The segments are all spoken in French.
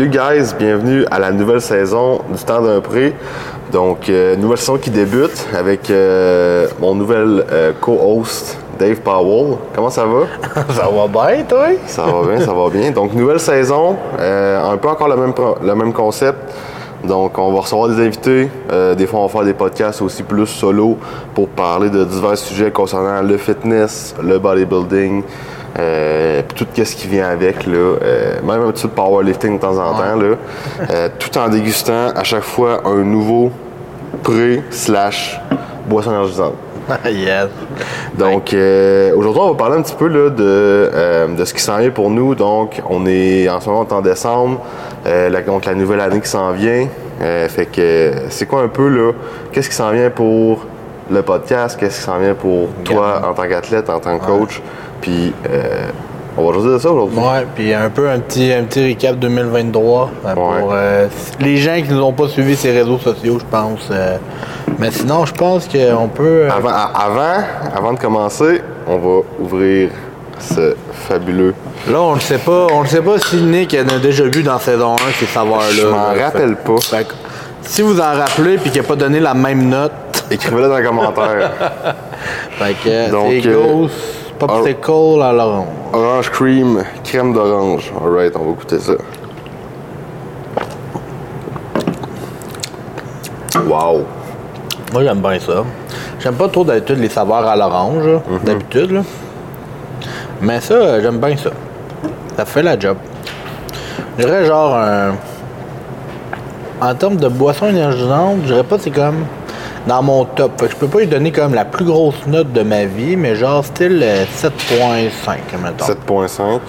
Salut guys, bienvenue à la nouvelle saison du temps d'un prix. Donc, euh, nouvelle saison qui débute avec euh, mon nouvel euh, co-host Dave Powell. Comment ça va? ça va bien, toi? Ça va bien, ça va bien. Donc, nouvelle saison, un peu encore le même, le même concept. Donc, on va recevoir des invités. des fois, on va faire des podcasts aussi plus solo pour parler de divers sujets concernant le fitness, le bodybuilding, euh, tout ce qui vient avec, là, euh, même un petit peu de powerlifting de temps en temps, là, euh, tout en dégustant à chaque fois un nouveau pré slash boisson énergisante. yes. Donc, aujourd'hui, on va parler un petit peu là, de, de ce qui s'en vient pour nous. Donc, on est en ce moment en décembre, la, donc la nouvelle année qui s'en vient. fait que c'est quoi un peu là, qu'est-ce qui s'en vient pour le podcast, qu'est-ce qui s'en vient pour toi en tant qu'athlète, en tant que coach? Puis, euh, on va juste de ça aujourd'hui. Ouais, puis un peu un petit, un petit recap 2023 euh, pour euh, les gens qui ne ont pas suivi ces réseaux sociaux, je pense. mais sinon, je pense qu'on peut. Avant, avant, avant de commencer, on va ouvrir ce fabuleux. Là, on ne sait pas, on ne sait pas si Nick en a déjà vu dans saison 1 ces saveurs-là. Je m'en rappelle pas. si vous en rappelez puis qu'il n'a pas donné la même note, écrivez-le dans les commentaires. fait que c'est ghost Popsicle à l'orange. Orange cream, crème d'orange. Alright, on va goûter ça. Wow! Moi, j'aime bien ça. J'aime pas trop d'habitude les saveurs à l'orange, mhm. d'habitude. Mais ça, j'aime bien ça. Ça fait la job. Je dirais genre un. En termes de boisson énergisante, je dirais pas c'est comme dans mon top. je peux pas lui donner comme la plus grosse note de ma vie, mais genre style 7.5, mettons. 7.5.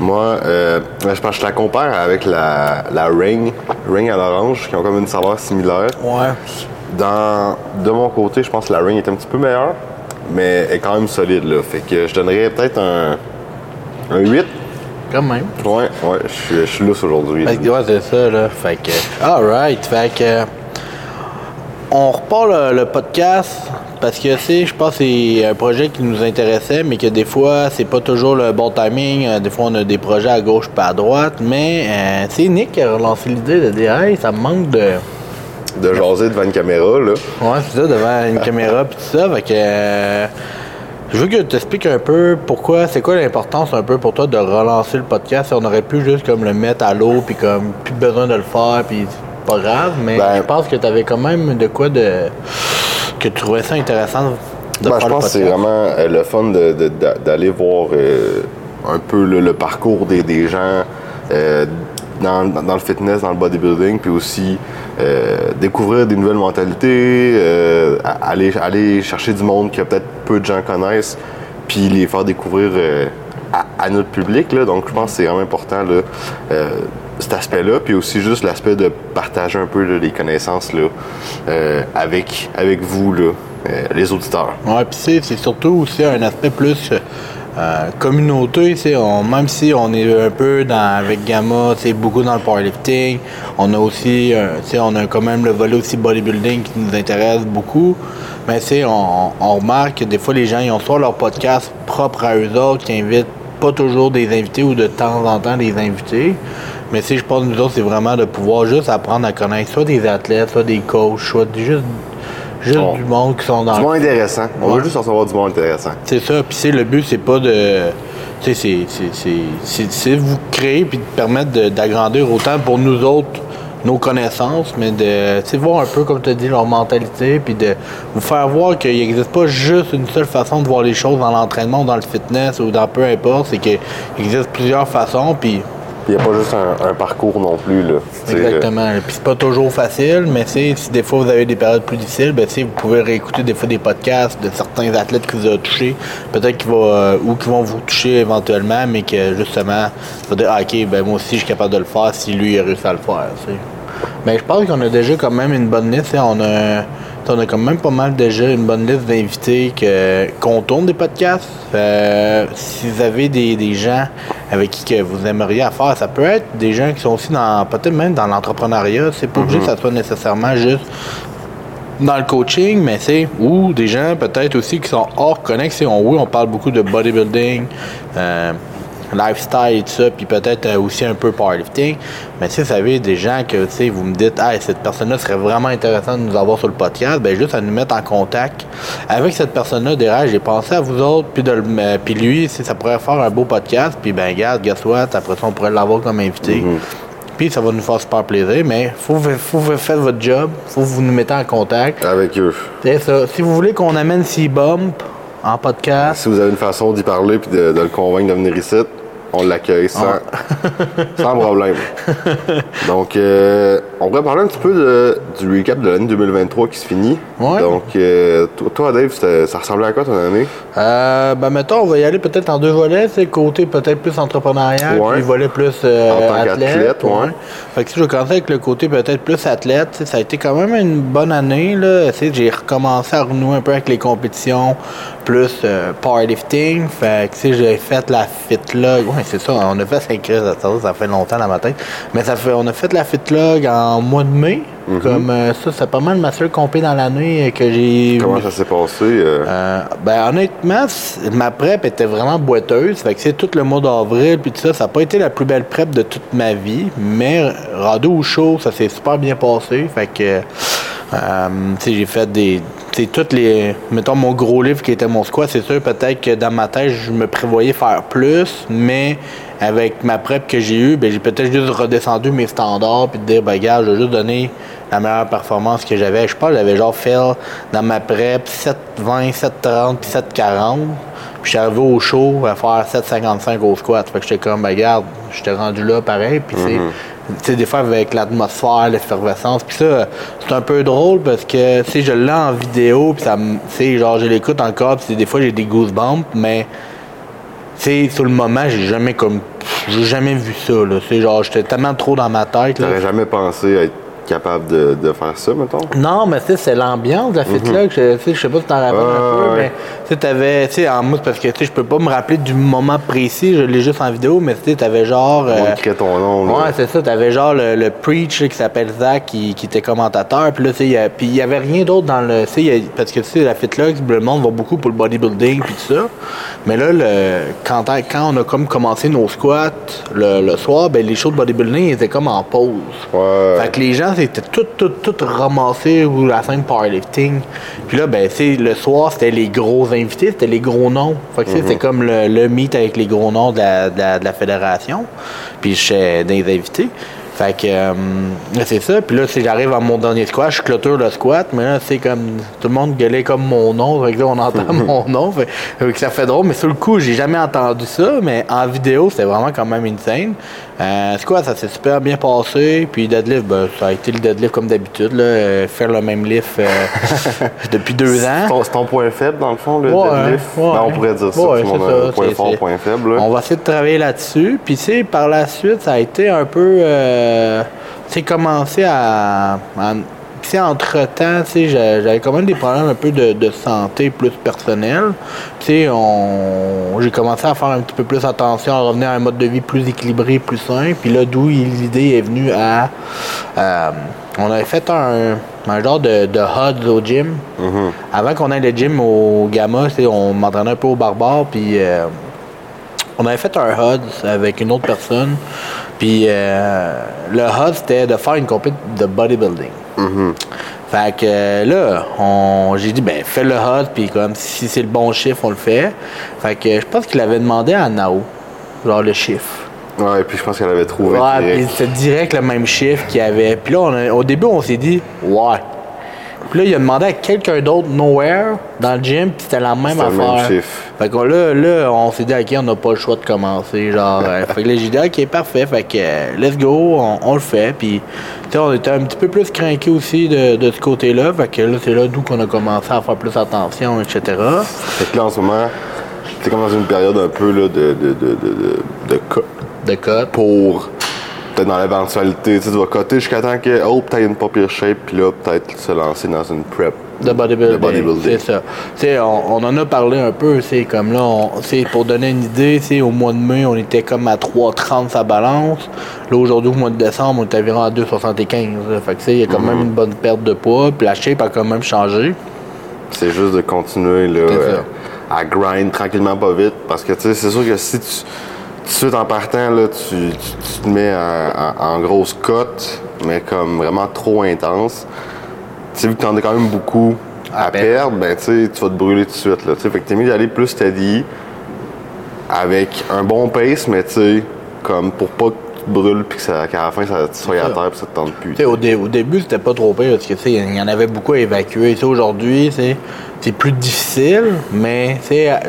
Moi, euh, je pense que je la compare avec la, la Ring, Ring à l'orange, qui ont comme une saveur similaire. Ouais. Dans, de mon côté, je pense que la Ring est un petit peu meilleure, mais elle est quand même solide, là. Fait que je donnerais peut-être un, un 8. Quand même. Ouais, ouais, je suis lousse aujourd'hui. Ouais, c'est ça, là. Fait que. Alright, fait que on repart le, podcast parce que c'est, je pense c'est un projet qui nous intéressait, mais que des fois, c'est pas toujours le bon timing. Euh, des fois, on a des projets à gauche pas à droite. Mais euh, c'est Nick qui a relancé l'idée de dire Hey, ça me manque de. De jaser devant une caméra, là. Ouais, c'est ça, devant une caméra puis tout ça. Fait que. Euh, je veux que tu t'expliques un peu pourquoi, c'est quoi l'importance un peu pour toi de relancer le podcast. On aurait pu juste comme le mettre à l'eau puis comme plus besoin de le faire puis pas grave, mais ben, je pense que tu avais quand même de quoi de. que tu trouvais ça intéressant de ben, Je pense que c'est vraiment euh, le fun d'aller voir euh, un peu le, parcours des, gens. Euh, dans, le fitness, dans le bodybuilding, puis aussi découvrir des nouvelles mentalités, aller, aller chercher du monde que peut-être peu de gens connaissent, puis les faire découvrir à, notre public. Là. Donc, je pense que c'est vraiment important là, cet aspect-là, puis aussi juste l'aspect de partager un peu les connaissances là, euh, avec, avec vous, là, euh, les auditeurs. Oui, puis c'est surtout aussi un aspect plus euh, communauté, on, même si on est un peu dans, avec Gamma, beaucoup dans le powerlifting, on a aussi, on a quand même le volet aussi bodybuilding qui nous intéresse beaucoup. Mais on, on remarque que des fois les gens ils ont soit leur podcast propre à eux autres qui invitent pas toujours des invités ou de temps en temps des invités. Mais si je pense nous autres, c'est vraiment de pouvoir juste apprendre à connaître soit des athlètes, soit des coachs, soit juste, juste du monde qui sont dans. Du monde intéressant. On veut juste recevoir du monde intéressant. C'est ça. Puis le but, c'est pas de. Tu sais, c'est vous créer puis de permettre d'agrandir autant pour nous autres nos connaissances, mais de voir un peu, comme tu as dit, leur mentalité, puis de vous faire voir qu'il n'existe pas juste une seule façon de voir les choses dans l'entraînement, dans le fitness ou dans peu importe, c'est qu'il existe plusieurs façons, puis il n'y a pas juste un, parcours non plus. Là. Exactement. Puis c'est pas toujours facile, mais si des fois vous avez des périodes plus difficiles, ben, vous pouvez réécouter des fois des podcasts de certains athlètes qui vous ont touché, peut-être qu'ils vont euh, ou qui vont vous toucher éventuellement, mais que justement, vous dire ah, ok, ben moi aussi je suis capable de le faire si lui a réussi à le faire. Mais je pense qu'on a déjà quand même une bonne liste. On a on a quand même pas mal déjà une bonne liste d'invités qu'on tourne des podcasts. Euh, si vous avez des, gens avec qui que vous aimeriez faire, ça peut être des gens qui sont aussi dans peut-être même dans l'entrepreneuriat. C'est pas obligé que ça soit nécessairement juste dans le coaching, mais c'est ou des gens peut-être aussi qui sont hors connexion. Oui, on parle beaucoup de bodybuilding. Euh, lifestyle et tout ça, puis peut-être euh, aussi un peu powerlifting. Mais si vous savez des gens que vous me dites, ah, cette personne-là serait vraiment intéressante de nous avoir sur le podcast, ben juste à nous mettre en contact avec cette personne-là. Derrière, j'ai pensé à vous autres, puis de le- euh, puis lui, si ça pourrait faire un beau podcast, puis ben regarde, guess what, après ça, on pourrait l'avoir comme invité. Puis ça va nous faire super plaisir, mais faut, faut, faut faire votre job, faut que vous nous mettez en contact. Avec eux. C'est ça. Si vous voulez qu'on amène C-Bump en podcast, Si vous avez une façon d'y parler puis de, de le convaincre de venir ici, on l'accueille sans, sans problème. Donc, euh, on pourrait parler un petit peu de- du recap de l'année 2023 qui se finit. Ouais. Donc, euh, toi, Dave, ça ressemblait à quoi ton année? Euh, ben mettons, on va y aller peut-être en deux volets, c'est côté peut-être plus entrepreneurial, Ouais. puis le volet plus euh, En tant athlète. qu'athlète, ouais. Fait que si je commencer avec le côté peut-être plus athlète, ça a été quand même une bonne année. Là. J'ai recommencé à renouer un peu avec les compétitions plus euh, powerlifting. Fait que sais, j'ai fait la fitlog. Ouais, c'est ça, on a fait 5 crises ça fait longtemps dans ma tête. Mais ça fait on a fait la fitlog en mois de mai. Mm-hmm. Comme euh, ça, c'est pas mal ma seule compé dans l'année euh, que j'ai Comment ça s'est passé? euh? ben honnêtement, ma prep était vraiment boiteuse. Fait que c'est tout le mois d'avril puis tout ça, ça n'a pas été la plus belle prep de toute ma vie, mais rendu au show, ça s'est super bien passé. Fait que j'ai fait des sais, toutes les mettons mon gros livre qui était mon squat, c'est sûr peut-être que dans ma tête, je me prévoyais faire plus, mais avec ma prep que j'ai eue, ben j'ai peut-être juste redescendu mes standards puis de dire ben gars, je vais juste donner la meilleure performance que j'avais. Je pense j'avais genre fait dans ma prep 7,20, 7,30 puis 7,40. Puis je suis arrivé au show à faire 7,55 au squat. Fait que j'étais comme, ben regarde, j'étais rendu là pareil. Puis c'est- tu sais, des fois avec l'atmosphère, l'effervescence. Puis ça, c'est un peu drôle parce que, tu je l'ai en vidéo. Puis ça genre, je l'écoute encore. Puis des fois, j'ai des goosebumps. Mais tu sais, sur le moment, j'ai jamais comme. J'ai jamais vu ça, là. Genre, j'étais tellement trop dans ma tête, là. T'aurais jamais pensé être capable de, de faire ça, mettons? Non, mais tu sais, c'est l'ambiance de la fête là que je, tu sais, je sais pas si t'en rappelles un Ah, peu, ouais. mais tu sais, t'avais, tu sais, en mousse, parce que tu sais, je peux pas me rappeler du moment précis, je l'ai juste en vidéo, mais tu sais, t'avais genre. On euh, écrit ton nom. là. Ouais, c'est ça. T'avais genre le, le preach là, qui s'appelle Zach qui, qui était commentateur. Puis là, tu sais, il y a- puis il y avait rien d'autre dans le. tu y a- parce que tu sais, la fit là, le monde va beaucoup pour le bodybuilding puis tout ça. Mais là, le, quand, quand on a comme commencé nos squats le, le soir, ben les shows de bodybuilding ils étaient comme en pause. Ouais. Fait que les gens c'était tout, tout, tout ramassé ou la scène powerlifting. Puis là, ben, le soir, c'était les gros invités, c'était les gros noms. Fait que tu sais, c'était comme le, le meet avec les gros noms de la, de la, de la fédération. Puis j'étais les invités. Fait que euh, c'est ça. Puis là, sais, j'arrive à mon dernier squat, je clôture le squat, mais là, c'est comme tout le monde gueulait comme mon nom. Fait que là, on entend mon nom. Fait, fait que ça fait drôle. Mais sur le coup, j'ai jamais entendu ça. Mais en vidéo, c'était vraiment quand même insane. Euh, squat, ça s'est super bien passé. Puis deadlift, ben, ça a été le deadlift comme d'habitude. Euh, faire le même lift euh, depuis deux C'est ans. c'est ton point faible, dans le fond, le Ouais, deadlift? ouais. Ben, on pourrait dire ça. Ouais, c'est ça, point c'est- fort, c'est- point faible. là. On va essayer de travailler là-dessus. Puis, tu sais, par la suite, ça a été un peu. Tu sais, commencé à. à- tu sais, entre-temps, tu sais, j'a- j'avais quand même des problèmes un peu de, de santé plus sais, on, j'ai commencé à faire un petit peu plus attention, à revenir à un mode de vie plus équilibré, plus sain. Puis là, d'où l'idée est venue à... euh, on avait fait un, un genre de, de HUD au gym. Avant qu'on aille le gym au Gamma, tu sais, on m'entraînait un peu au barbare, puis... euh, on avait fait un HUD avec une autre personne. Puis euh, le HUD, c'était de faire une compétition de bodybuilding. Fait que là, on, j'ai dit, ben, fais le HUD, puis comme si c'est le bon chiffre, on le fait. Fait que je pense qu'il avait demandé à Nao, genre le chiffre. Ouais, et puis je pense qu'elle avait trouvé. Ouais, direct. puis c'était direct le même chiffre qu'il y avait. Puis là, on a- au début, on s'est dit, ouais. Puis là, il a demandé à quelqu'un d'autre, nowhere, dans le gym, puis c'était la même C'était le même affaire. Fait que là, là, on s'est dit, OK, on n'a pas le choix de commencer. Genre, euh, fait que là, j'ai dit, OK, parfait. Fait que, euh, let's go, on, on le fait. Puis, tu sais, on était un petit peu plus craqués aussi de, de ce côté-là. Fait que là, c'est là d'où qu'on a commencé à faire plus attention, etc. Fait que là, en ce moment, t'es comme dans une période un peu là, de, de, de, de, de, pour peut-être dans l'éventualité, tu sais, tu vas coter jusqu'à temps que, oh, peut-être une pas pire shape, puis là, peut-être se lancer dans une prep. De bodybuilding. Bodybuilding. C'est ça. Tu sais, on, on en a parlé un peu, c'est comme là, on- c'est pour donner une idée, c'est au mois de mai, on était comme à 3,30 sa balance. Là, aujourd'hui, au mois de décembre, on est environ à 2,75. là. Fait que, tu sais, il y a quand Mhm. même une bonne perte de poids, puis la shape a quand même changé. C'est juste de continuer là, euh, à grind tranquillement, pas vite. Parce que tu sais, c'est sûr que si tu, de suite en partant, là, tu, tu- tu te mets en, grosse cote, mais comme vraiment trop intense. Tu sais, vu que t'en as quand même beaucoup À à, perdre. ben tu vas te brûler tout de suite. Là, fait que t'es mieux d'aller plus steady, avec un bon pace, mais tu sais, comme pour pas que tu te brûles puis qu'à la fin, ça, tu sois à terre puis ça te tente plus. Au, dé- au début, c'était pas trop pire parce que tu sais, il y en avait beaucoup à évacuer. Tu sais, Aujourd'hui, c'est c'est plus difficile, mais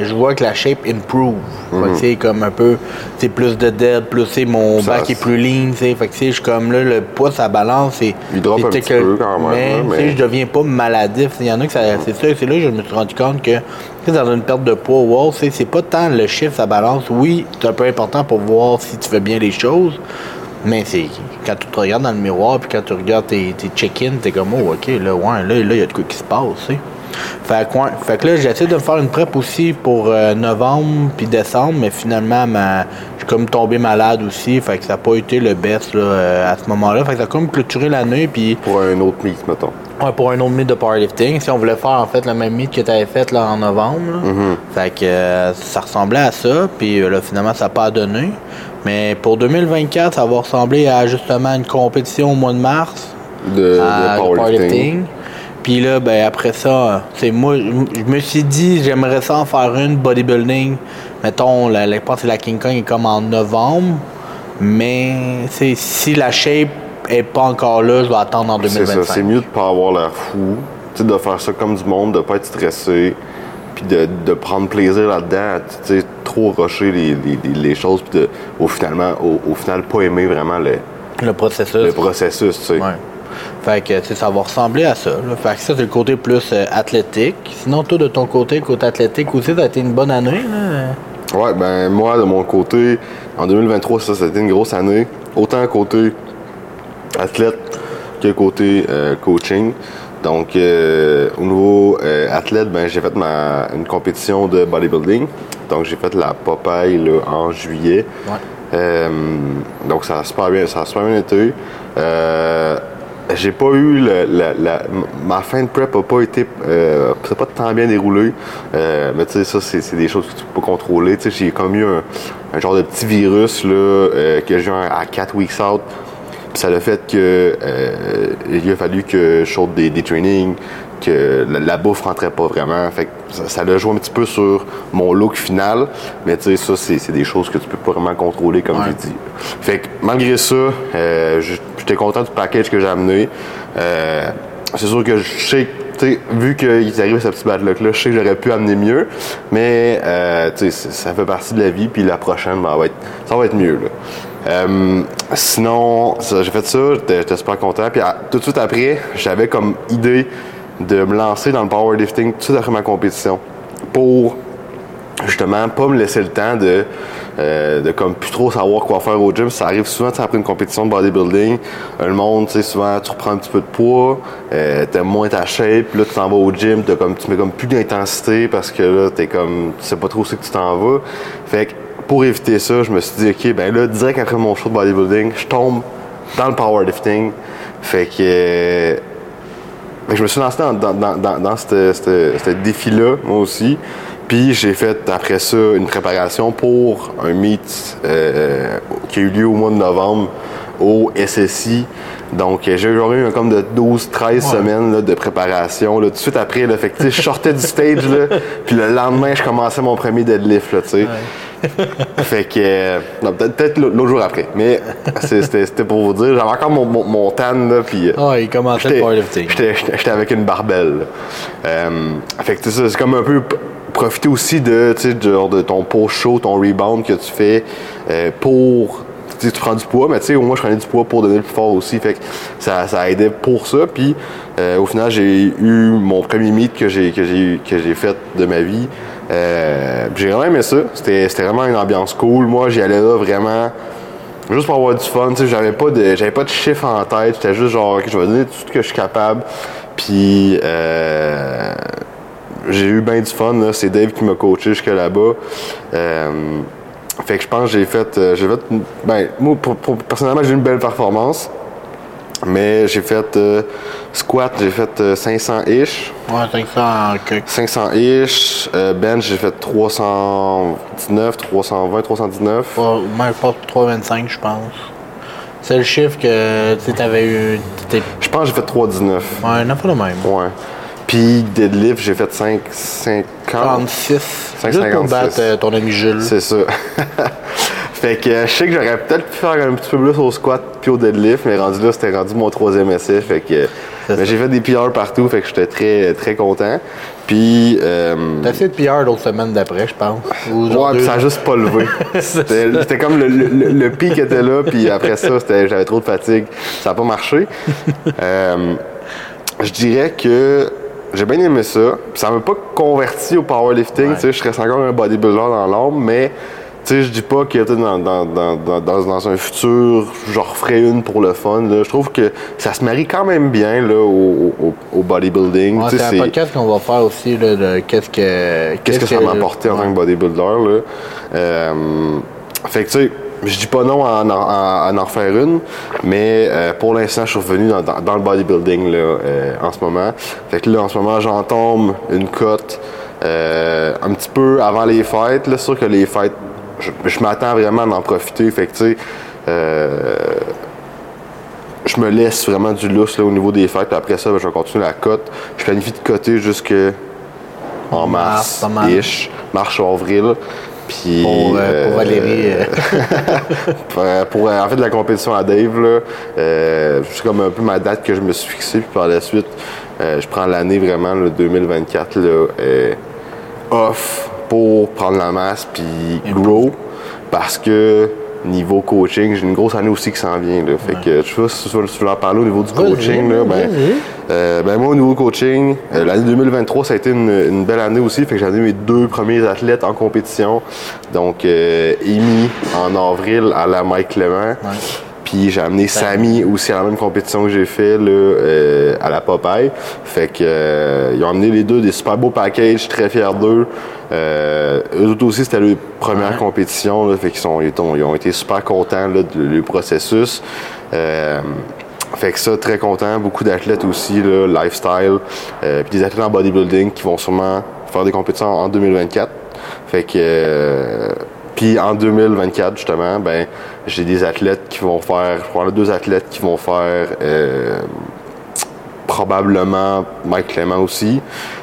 je vois que la shape improve. Tu sais, comme un peu, c'est plus de dead, plus sais, mon Ça, back est c'est- plus lean. tu sais. Fait que je suis comme là, le poids, ça balance. Et, Il drop un peu quand même, Mais, là, tu mais- je deviens pas maladif. Il y en a que ça. C'est ça, c'est là que je me suis rendu compte que dans une perte de poids, wow, c'est pas tant le chiffre, ça balance. Oui, c'est un peu important pour voir si tu fais bien les choses. Mais c'est quand tu te regardes dans le miroir puis quand tu regardes tes, tes check-in, t'es comme oh ok là ouais là il y a de quoi qui se passe, tu sais. Fait que, ouais, fait que là j'essaie de me faire une prep aussi pour euh, novembre puis décembre, mais finalement ma, je suis comme tombé malade aussi, fait que ça n'a pas été le best là, euh, à ce moment-là. Fait que ça a comme clôturé l'année puis Pour un autre meet, mettons. Ouais, pour un autre meet de powerlifting. Si on voulait faire en fait le même meet que tu avais fait là, en novembre. là. Fait que euh, ça ressemblait à ça. Puis là, finalement, ça n'a pas donné. Mais pour 2024, ça va ressembler à justement une compétition au mois de mars. De, à- de de powerlifting. Puis là, ben après ça, c'est moi, je me suis dit, j'aimerais ça en faire une bodybuilding. Mettons, la, la, je pense que la King Kong est comme en novembre. Mais c'est si la shape est pas encore là, je vais attendre en C'est 2025. ça, c'est mieux de pas avoir l'air fou, de faire ça comme du monde, de pas être stressé, puis de, de prendre plaisir là-dedans, tu sais, trop rusher les, les, les- les choses, puis de, au, finalement, au, au final, pas aimer vraiment le, Le processus. le processus, tu sais. Ouais. Fait que ça va ressembler à ça. là. Fait que ça, c'est le côté plus euh, athlétique. Sinon, toi, de ton côté, côté athlétique aussi, ça a été une bonne année. Là? Ouais, ben moi, de mon côté, en 2023, ça, ça a été une grosse année. Autant côté athlète que côté euh, coaching. Donc, euh, au niveau athlète, ben, j'ai fait ma, une compétition de bodybuilding. Donc, j'ai fait la Popeye là, en juillet. Ouais. Donc, ça a super bien, ça a super bien été. J'ai pas eu le- la, la- ma fin de prep a pas été euh, a pas tant bien déroulé. Euh, mais tu sais ça c'est c'est des choses que tu peux pas contrôler. Tu sais j'ai comme eu un, un genre de petit virus là euh, que j'ai à 4 weeks out. Puis ça a fait que euh, il a fallu que je saute des, des trainings, que la, la bouffe rentrait pas vraiment. Fait que ça, ça l'a joué un petit peu sur mon look final. Mais tu sais, ça, c'est des choses que tu peux pas vraiment contrôler, comme Ouais. j'ai dit. Fait que malgré ça, euh, j'étais content du package que j'ai amené. Euh, c'est sûr que je sais tu sais, vu qu'ils arrivent à ce petit bad luck-là, je sais que j'aurais pu amener mieux, mais euh, tu sais, c- ça fait partie de la vie, puis la prochaine, ben, va être, ça va être mieux. Là. Euh, sinon, j'ai fait ça, j'étais j'étais super content. Puis à- tout de suite après, j'avais comme idée de me lancer dans le powerlifting tout de suite après ma compétition pour justement pas me laisser le temps de, euh, comme plus trop savoir quoi faire au gym. Ça arrive souvent après une compétition de bodybuilding. Le monde, tu sais, souvent tu reprends un petit peu de poids, euh, t'aimes moins ta shape, là tu t'en vas au gym, comme, tu mets comme plus d'intensité parce que là t'es comme tu sais pas trop où c'est que tu t'en vas. Fait que pour éviter ça, je me suis dit ok ben là direct après mon show de bodybuilding, je tombe dans le powerlifting. Fait que euh, fait que je me suis lancé dans, dans, dans, dans, ce défi-là, moi aussi. Puis j'ai fait après ça une préparation pour un meet euh, qui a eu lieu au mois de novembre au SSI. Donc euh, j'ai eu un comme de 12-13 semaines là, de préparation. Là, tout de suite après, là, fait que, je sortais du stage, là, puis le lendemain, je commençais mon premier deadlift. Là, tu sais. Fait que. euh, peut-être l'autre jour après. Mais c'était pour vous dire. J'avais encore mon, mon, mon tan, là, puis. euh, il commençait le J'étais- powerlifting. J'étais avec une barbelle. Euh, fait que tu sais, c'est comme un peu profiter aussi de, genre de ton pot chaud, ton rebound que tu fais euh, pour. Tu prends du poids, mais tu sais, au moins je prenais du poids pour donner le plus fort aussi. Fait que ça, ça aidait pour ça. Puis euh, au final, j'ai eu mon premier meet que j'ai que j'ai que j'ai fait de ma vie. Euh, j'ai vraiment aimé ça. C'était c'était vraiment une ambiance cool. Moi, j'y allais là vraiment juste pour avoir du fun, j'avais pas de j'avais pas de chiffre en tête, j'étais juste genre ok, je vais donner tout ce que je suis capable. Puis euh, j'ai eu bien du fun, c'est Dave qui m'a coaché jusque là-bas. Fait que je pense que j'ai fait euh, j'ai fait ben moi pour- pour- personnellement j'ai eu une belle performance. Mais j'ai fait euh, squat, j'ai fait euh, 500-ish. Ouais, 500 en quelque. 500-ish. Euh, bench, j'ai fait 319, 320, 319. Pas- Même pas 325, je pense. C'est le chiffre que tu avais eu. Je pense que j'ai fait 319. Ouais, non, pas le même. Ouais. Puis deadlift, j'ai fait 5, 50. 36. 5,56. Juste pour battre euh, ton ami Jules. C'est ça. fait que euh, je sais que j'aurais peut-être pu faire un petit peu plus au squat puis au deadlift, mais rendu là, c'était rendu mon troisième essai. Fait que mais j'ai fait des PR partout, fait que j'étais très, très content. Puis. euh, T'as fait de PR l'autre semaine d'après, je pense. Ou Ouais, puis ça a juste pas levé. C'était comme le, le- le pic était là, puis après ça, j'avais trop de fatigue. Ça n'a pas marché. Euh, je dirais que j'ai bien aimé ça. Ça m'a pas converti au powerlifting. Ouais. tu sais, Je reste encore un bodybuilder dans l'âme, mais tu sais, je dis pas que dans, dans, dans, dans, un futur, j'en referai une pour le fun. Je trouve que ça se marie quand même bien là, au, au- au bodybuilding. Ouais, c'est un podcast qu'on va faire aussi là, de qu'est-ce que. qu'est-ce que ça m'a apporté en tant que bodybuilder. Là. Euh, fait que tu sais, je dis pas non à en, à- à en refaire une, mais euh, pour l'instant, je suis revenu dans, dans- dans le bodybuilding là, euh, en ce moment. Fait que là, en ce moment, j'en tombe une cote euh, un petit peu avant les fêtes. Là, sûr que les fêtes, je, je m'attends vraiment à en profiter. Fait que tu sais, je me laisse vraiment du lousse là, au niveau des fêtes. Puis après ça, ben, je vais continuer la cote. Je planifie de coter jusque en Mars, mars, ish, mars ou avril. Puis, Pour, euh, pour euh, Valérie. euh, pour, euh, pour, en fait la compétition à Dave, là, euh, c'est comme un peu ma date que je me suis fixée. Puis par la suite, je prends l'année vraiment, le 2024, là, off pour prendre la masse puis grow. Parce que niveau coaching, j'ai une grosse année aussi qui s'en vient. Là. Fait que je sais pas si tu veux, si tu veux en parler au niveau du coaching. Là, ben, euh, ben moi, au niveau coaching, euh, l'année 2023, ça a été une, une belle année aussi. Fait que j'ai amené mes deux premiers athlètes en compétition. Donc, euh, Amy en avril à la Mike Clément. Puis j'ai amené Samy aussi à la même compétition que j'ai fait là, euh, à la Popeye. Fait que euh, ils ont amené les deux des super beaux packages, très fiers d'eux. Euh, eux autres aussi, c'était leur première compétition. Là, fait qu'ils sont, ils ont, ils ont été super contents là, du du processus. Euh, fait que ça, très content. Beaucoup d'athlètes aussi, là, lifestyle. Euh, puis des athlètes en bodybuilding qui vont sûrement faire des compétitions en 2024. Fait que. euh, puis en 2024, justement, ben, j'ai des athlètes qui vont faire. Je crois deux athlètes qui vont faire. euh, probablement Mike Clément aussi.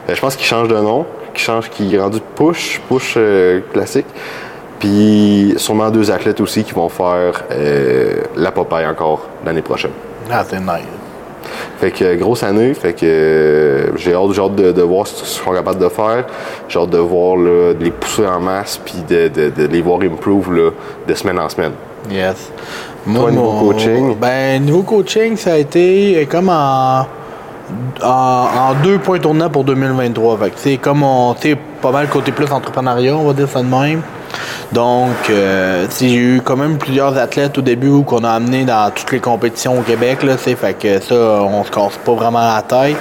Euh, je pense qu'il change de nom, qu'il change, qu'il est rendu push, push euh, classique. Puis sûrement deux athlètes aussi qui vont faire la Popeye encore l'année prochaine. Ah, c'est nice. Fait que grosse année, fait que euh, j'ai hâte, hâte de, de voir ce qu'ils sont capables de faire. J'ai hâte de voir là, de les pousser en masse puis de, de- de les voir improve là, de semaine en semaine. Yes. Toi, niveau coaching? Ben, niveau coaching, ça a été euh, comme en, en, en deux points tournants pour 2023. Fait que, c'est comme on, tu pas mal côté plus entrepreneuriat, on va dire ça de même. Donc, euh, j'ai eu quand même plusieurs athlètes au début qu'on a amenés dans toutes les compétitions au Québec, là, fait que ça, on se casse pas vraiment la tête.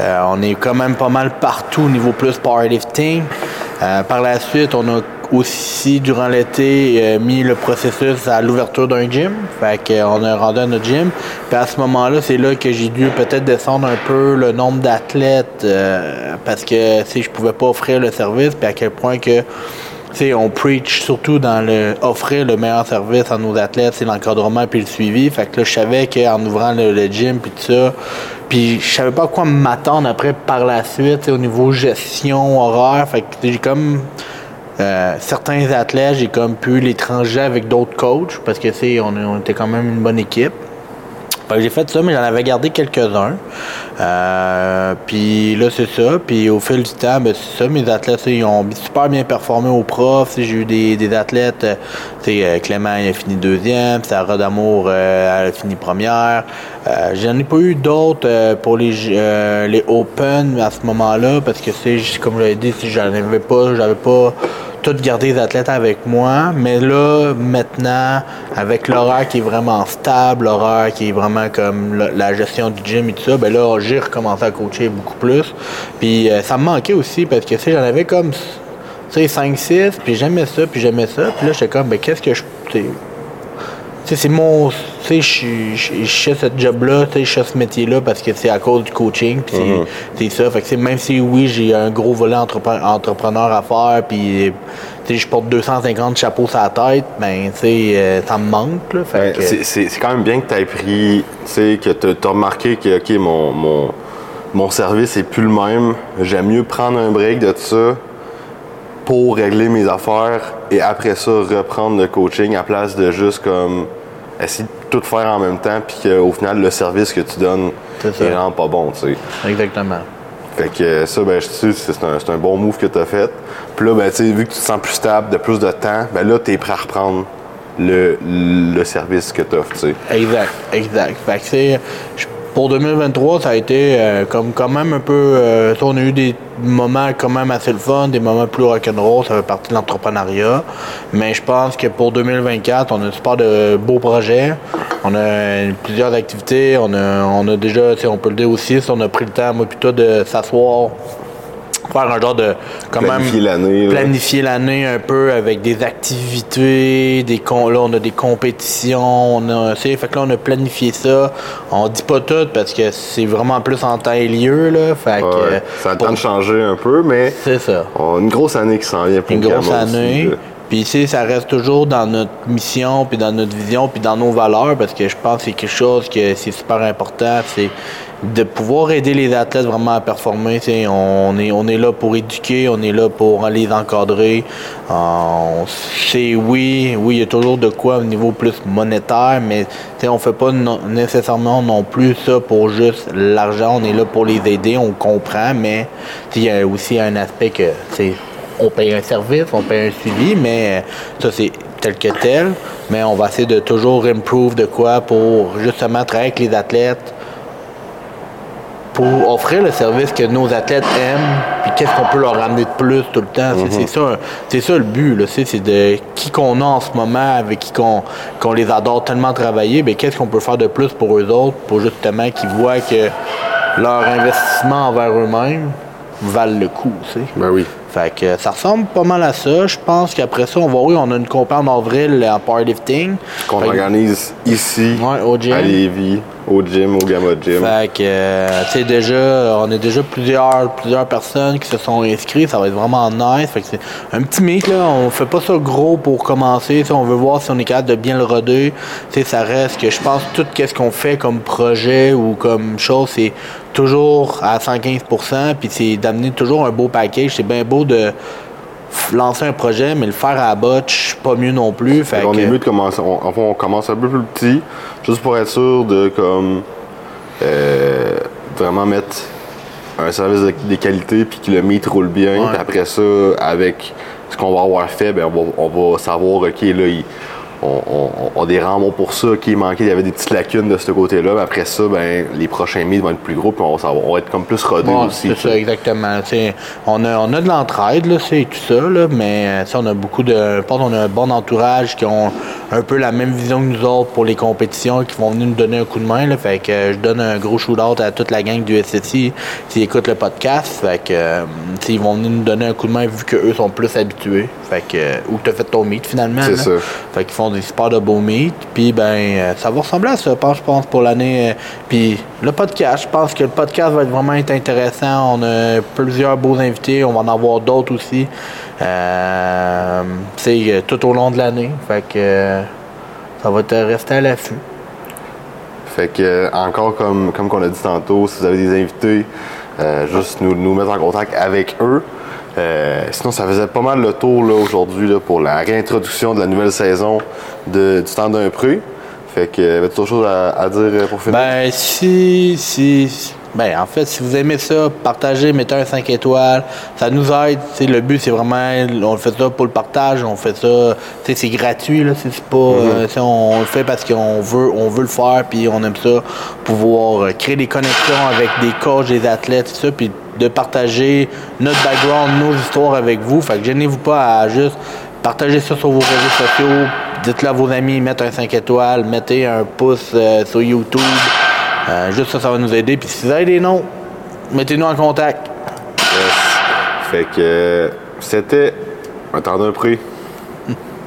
Euh, on est quand même pas mal partout au niveau plus powerlifting. Euh, par la suite, on a aussi, durant l'été, euh, mis le processus à l'ouverture d'un gym. Fait qu'on a rendu à notre gym. Puis à ce moment-là, c'est là que j'ai dû peut-être descendre un peu le nombre d'athlètes euh, parce que si je pouvais pas offrir le service, puis à quel point que tu sais, on preach surtout dans le offrir le meilleur service à nos athlètes, c'est l'encadrement puis le suivi. Fait que là, je savais qu'en ouvrant le, gym puis tout ça, puis je savais pas à quoi m'attendre après par la suite, au niveau gestion, horaire. Fait que j'ai comme euh, certains athlètes, j'ai comme pu les trancher avec d'autres coachs parce que sais, on, était quand même une bonne équipe. J'ai fait ça, mais j'en avais gardé quelques-uns. Euh, puis là, c'est ça. Puis au fil du temps, ben, c'est ça. Mes athlètes, ils ont super bien performé au prof. J'ai eu des, des athlètes, euh, euh, Clément, il a fini deuxième. Sarah Damour, a fini première. J'en ai pas eu d'autres pour les, les Open à ce moment-là, parce que c'est comme je l'avais dit, si j'en avais pas, j'avais pas tout garder les athlètes avec moi. Mais là, maintenant, avec l'horaire qui est vraiment stable, l'horaire qui est vraiment comme la, gestion du gym et tout ça, ben là, j'ai recommencé à coacher beaucoup plus. Puis euh, ça me manquait aussi parce que tu j'en avais comme tu sais 5 6, puis j'aimais ça, puis j'aimais ça, puis là j'étais comme ben qu'est-ce que je tu sais, Tu sais, c'est mon. Tu sais, je- fais ce job-là, tu sais, je fais ce métier-là parce que c'est à cause du coaching, puis c'est- Mhm. ça. Fait que, même si oui, j'ai un gros volet entrepre- entrepreneur à faire, puis tu sais, je porte 250 chapeaux sur la tête, ben, tu sais, euh, ça me manque, là. Fait Ben, que- c'est- C'est c'est quand même bien que tu aies pris, tu sais, que tu as remarqué que, OK, mon, mon, mon service est plus le même. J'aime mieux prendre un break de ça pour régler mes affaires et après ça, reprendre le coaching à place de juste comme essayer de tout faire en même temps puis qu'au final, le service que tu donnes C'est ça. est vraiment pas bon, tu sais. Exactement. Fait que euh, ça, ben, je sais, c'est un, c'est un bon move que tu as fait. Puis là, ben, tu sais, vu que tu te sens plus stable, de plus de temps, ben là, tu es prêt à reprendre le, le service que tu offres, tu sais. Exact, exact. Fait que je- Pour 2023, ça a été euh, comme quand même un peu. euh, on a eu des moments quand même assez le fun, des moments plus rock'n'roll, ça fait partie de l'entrepreneuriat. Mais je pense que pour 2024, on a super de beaux projets. On a plusieurs activités. On a, on a déjà, on peut le dire aussi, si on a pris le temps, moi plutôt de s'asseoir, faire un genre de. Quand Planifier l'année. Planifier l'année un peu avec des activités, des con, là on a des compétitions, on a, sais, fait que là on a planifié ça. On dit pas tout parce que c'est vraiment plus en temps et lieu là, fait que Ouais, ça a le temps de changer un peu, mais c'est ça. on a une grosse année qui s'en vient pour Une grosse aussi, année. Puis tu sais, ça reste toujours dans notre mission, puis dans notre vision, puis dans nos valeurs, parce que je pense que c'est quelque chose que c'est super important, c'est de pouvoir aider les athlètes vraiment à performer. On est, là pour éduquer, on est là pour les encadrer. Euh, On sait, oui, oui, il y a toujours de quoi au niveau plus monétaire, mais on fait pas nécessairement non plus ça pour juste l'argent. On est là pour les aider, on comprend, mais il y a aussi un aspect que on paye un service, on paye un suivi, mais ça c'est tel que tel. Mais on va essayer de toujours improve de quoi pour justement travailler avec les athlètes pour offrir le service que nos athlètes aiment, puis qu'est-ce qu'on peut leur ramener de plus tout le temps. C'est- C'est ça, c'est ça le but, c'est de qui qu'on a en ce moment, avec qui qu'on qu'on les adore tellement travailler, mais qu'est-ce qu'on peut faire de plus pour eux autres, pour justement qu'ils voient que leur investissement envers eux-mêmes valent le coup, tu sais. Ben oui. Fait que ça ressemble pas mal à ça. Je pense qu'après ça, on va oui, on a une compé en avril en powerlifting. Qu'on que- organise ici, Ouais, au gym. à Lévis, au gym, au Gamma Gym. Fait que, euh, tu sais, déjà, on a déjà plusieurs, plusieurs personnes qui se sont inscrites. Ça va être vraiment nice. Fait que c'est un petit meet, là. On fait pas ça gros pour commencer. On veut voir si on est capable de bien le roder. Tu sais, ça reste que je pense tout ce qu'on fait comme projet ou comme chose, c'est toujours à 115% Puis c'est d'amener toujours un beau package. C'est bien beau de lancer un projet, mais le faire à la botche, pas mieux non plus. Fait on que- est mieux de commencer. On, enfin, on commence un peu plus petit, juste pour être sûr de comme euh, vraiment mettre un service de, de qualité puis que le meet roule bien. Ouais. Puis après ça, avec ce qu'on va avoir fait, ben, on, va, on va savoir, OK, là, il- on, on- on a des rembours pour ça, il manquait, il y avait des petites lacunes de ce côté-là. Mais après ça, ben, les prochains meets vont être plus gros puis on va, savoir, on va être comme plus rodés aussi. c'est ça, exactement. T'sais, on, a, on a de l'entraide, c'est tout ça, là, mais euh, on a beaucoup de. Je pense qu'on a un bon entourage qui ont un peu la même vision que nous autres pour les compétitions, qui vont venir nous donner un coup de main. Là, fait que euh, je donne un gros shoot-out à toute la gang du SSI qui écoute le podcast. Fait que euh, ils vont venir nous donner un coup de main vu qu'eux sont plus habitués. Fait que, ou que tu as fait ton meet finalement. C'est ça. Fait qu'ils font des sports de beaux meet. Puis ben euh, ça va ressembler à ça, je pense, je pense, pour l'année. euh, Puis le podcast, je pense que le podcast va être vraiment être intéressant. On a plusieurs beaux invités, on va en avoir d'autres aussi. Euh, euh, tout au long de l'année. Fait que ça va te rester à l'affût. Fait que, encore comme, comme qu'on a dit tantôt, si vous avez des invités, euh, juste nous, nous mettre en contact avec eux. Euh, sinon, ça faisait pas mal le tour là, aujourd'hui là, pour la réintroduction de la nouvelle saison de, du temps d'un prix. Fait que, euh, autre chose à, à dire euh, pour finir? Ben, si, si, ben, en fait, si vous aimez ça, partagez, mettez un 5 étoiles. Ça nous aide. Le but, c'est vraiment, on fait ça pour le partage, on fait ça, c'est gratuit, là. C'est pas, euh, tu sais, on, on le fait parce qu'on veut, on veut le faire, puis on aime ça, pouvoir euh, créer des connexions avec des coachs, des athlètes, tout ça, puis de partager notre background, nos histoires avec vous. Fait que gênez-vous pas à juste partager ça sur vos réseaux sociaux. Dites-le à vos amis, mettez un 5 étoiles, mettez un pouce euh, sur YouTube. Euh, juste ça, ça va nous aider. Puis si vous avez des noms, mettez-nous en contact. Yes. Fait que, euh, c'était un temps d'un prix.